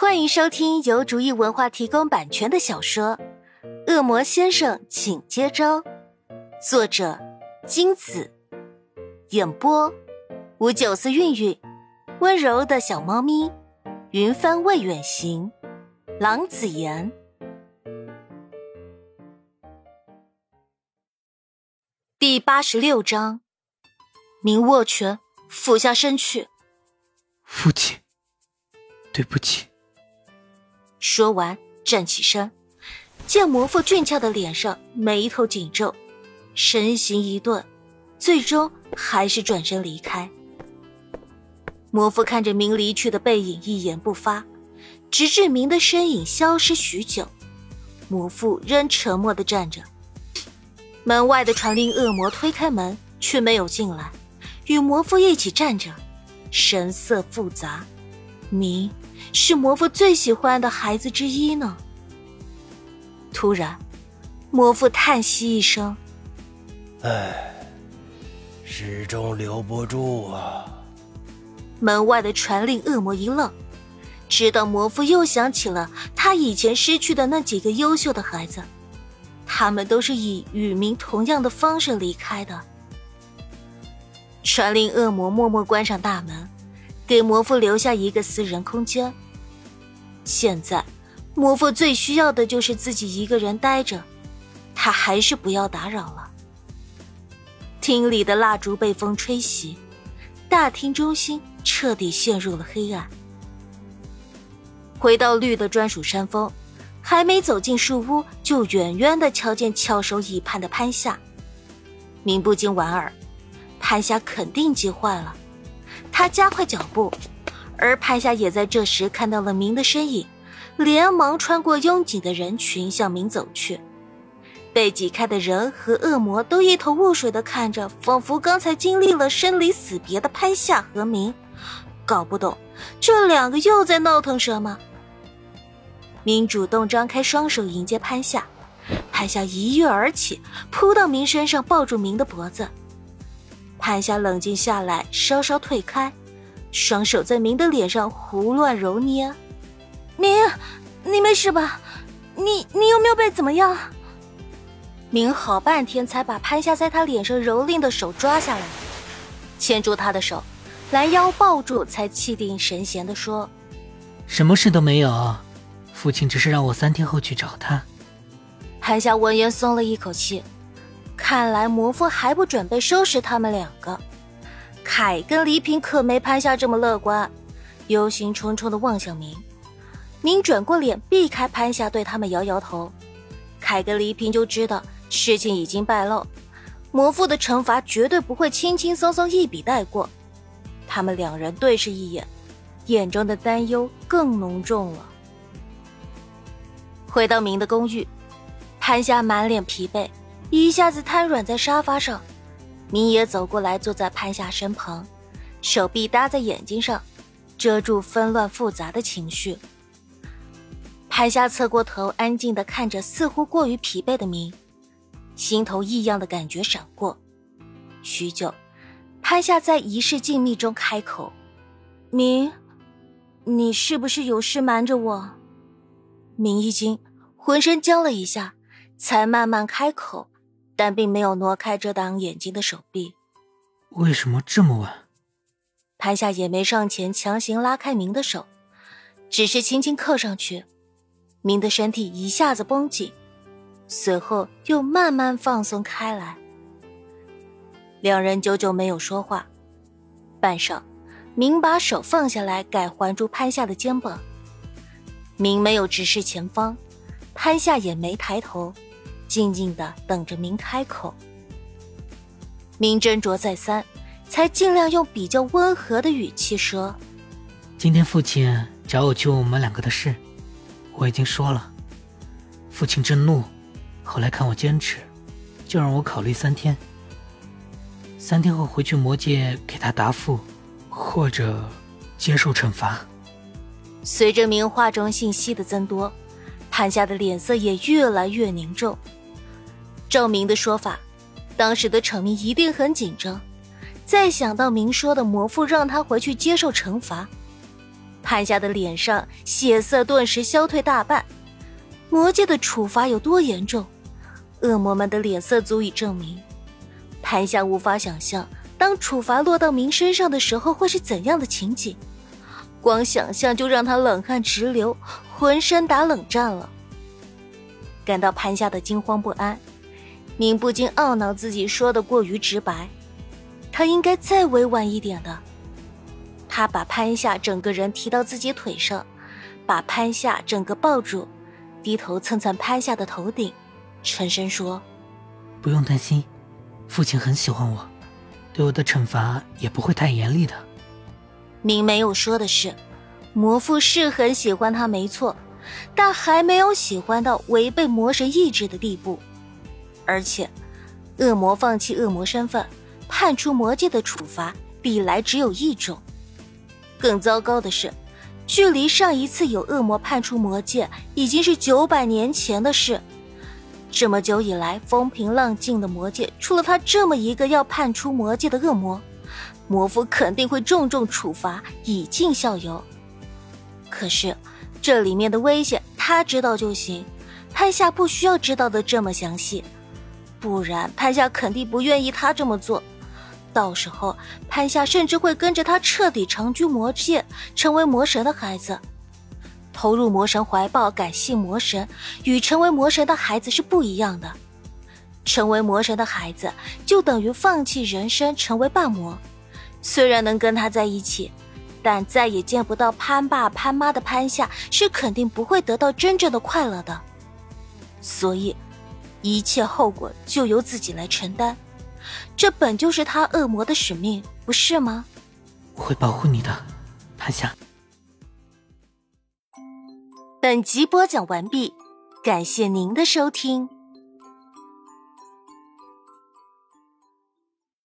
欢迎收听由竹意文化提供版权的小说《恶魔先生，请接招》，作者金子，演播五九四韵韵，温柔的小猫咪，云帆未远行，郎子言。第八十六章，明握拳，俯下身去。父亲，对不起。说完，站起身，见魔父俊俏的脸上眉头紧皱，身形一顿，最终还是转身离开。魔父看着明离去的背影，一言不发，直至明的身影消失许久，魔父仍沉默的站着。门外的传令恶魔推开门，却没有进来，与魔父一起站着，神色复杂。明是魔父最喜欢的孩子之一呢。突然，魔父叹息一声：“唉，始终留不住啊。”门外的传令恶魔一愣，直到魔父又想起了他以前失去的那几个优秀的孩子。他们都是以与民同样的方式离开的。传令恶魔默默关上大门，给魔父留下一个私人空间。现在，魔父最需要的就是自己一个人待着，他还是不要打扰了。厅里的蜡烛被风吹熄，大厅中心彻底陷入了黑暗。回到绿的专属山峰。还没走进树屋，就远远的瞧见翘首以盼的潘夏。明不禁莞尔，潘夏肯定急坏了。他加快脚步，而潘夏也在这时看到了明的身影，连忙穿过拥挤的人群向明走去。被挤开的人和恶魔都一头雾水的看着，仿佛刚才经历了生离死别的潘夏和明，搞不懂这两个又在闹腾什么。明主动张开双手迎接潘夏，潘夏一跃而起，扑到明身上，抱住明的脖子。潘夏冷静下来，稍稍退开，双手在明的脸上胡乱揉捏。明，你没事吧？你你有没有被怎么样？明好半天才把潘夏在他脸上蹂躏的手抓下来，牵住他的手，拦腰抱住，才气定神闲地说：“什么事都没有。”父亲只是让我三天后去找他。潘夏闻言松了一口气，看来魔父还不准备收拾他们两个。凯跟黎平可没潘夏这么乐观，忧心忡忡的望向明。明转过脸避开潘夏，对他们摇摇头。凯跟黎平就知道事情已经败露，魔父的惩罚绝对不会轻轻松松一笔带过。他们两人对视一眼，眼中的担忧更浓重了。回到明的公寓，潘夏满脸疲惫，一下子瘫软在沙发上。明也走过来，坐在潘夏身旁，手臂搭在眼睛上，遮住纷乱复杂的情绪。潘夏侧过头，安静的看着似乎过于疲惫的明，心头异样的感觉闪过。许久，潘夏在一世静谧中开口：“明，你是不是有事瞒着我？”明一惊，浑身僵了一下，才慢慢开口，但并没有挪开遮挡眼睛的手臂。为什么这么晚？潘夏也没上前强行拉开明的手，只是轻轻刻上去。明的身体一下子绷紧，随后又慢慢放松开来。两人久久没有说话，半晌，明把手放下来，改环住潘夏的肩膀。明没有直视前方，潘夏也没抬头，静静的等着明开口。明斟酌再三，才尽量用比较温和的语气说：“今天父亲找我去问我们两个的事，我已经说了。父亲震怒，后来看我坚持，就让我考虑三天。三天后回去魔界给他答复，或者接受惩罚。”随着名画中信息的增多，潘夏的脸色也越来越凝重。照明的说法，当时的场面一定很紧张。再想到明说的魔父让他回去接受惩罚，潘夏的脸上血色顿时消退大半。魔界的处罚有多严重，恶魔们的脸色足以证明。潘夏无法想象，当处罚落到明身上的时候会是怎样的情景。光想象就让他冷汗直流，浑身打冷战了。感到潘夏的惊慌不安，宁不禁懊恼自己说的过于直白，他应该再委婉一点的。他把潘夏整个人提到自己腿上，把潘夏整个抱住，低头蹭蹭潘夏的头顶，沉声说：“不用担心，父亲很喜欢我，对我的惩罚也不会太严厉的。”明没有说的是，魔父是很喜欢他，没错，但还没有喜欢到违背魔神意志的地步。而且，恶魔放弃恶魔身份，判处魔界的处罚，历来只有一种。更糟糕的是，距离上一次有恶魔判处魔界，已经是九百年前的事。这么久以来，风平浪静的魔界，除了他这么一个要判出魔界的恶魔，魔夫肯定会重重处罚，以儆效尤。可是，这里面的危险，他知道就行，潘夏不需要知道的这么详细，不然潘夏肯定不愿意他这么做。到时候，潘夏甚至会跟着他彻底长居魔界，成为魔神的孩子。投入魔神怀抱，感谢魔神，与成为魔神的孩子是不一样的。成为魔神的孩子，就等于放弃人生，成为半魔。虽然能跟他在一起，但再也见不到潘爸潘妈的潘夏，是肯定不会得到真正的快乐的。所以，一切后果就由自己来承担。这本就是他恶魔的使命，不是吗？我会保护你的，潘夏。本集播讲完毕，感谢您的收听。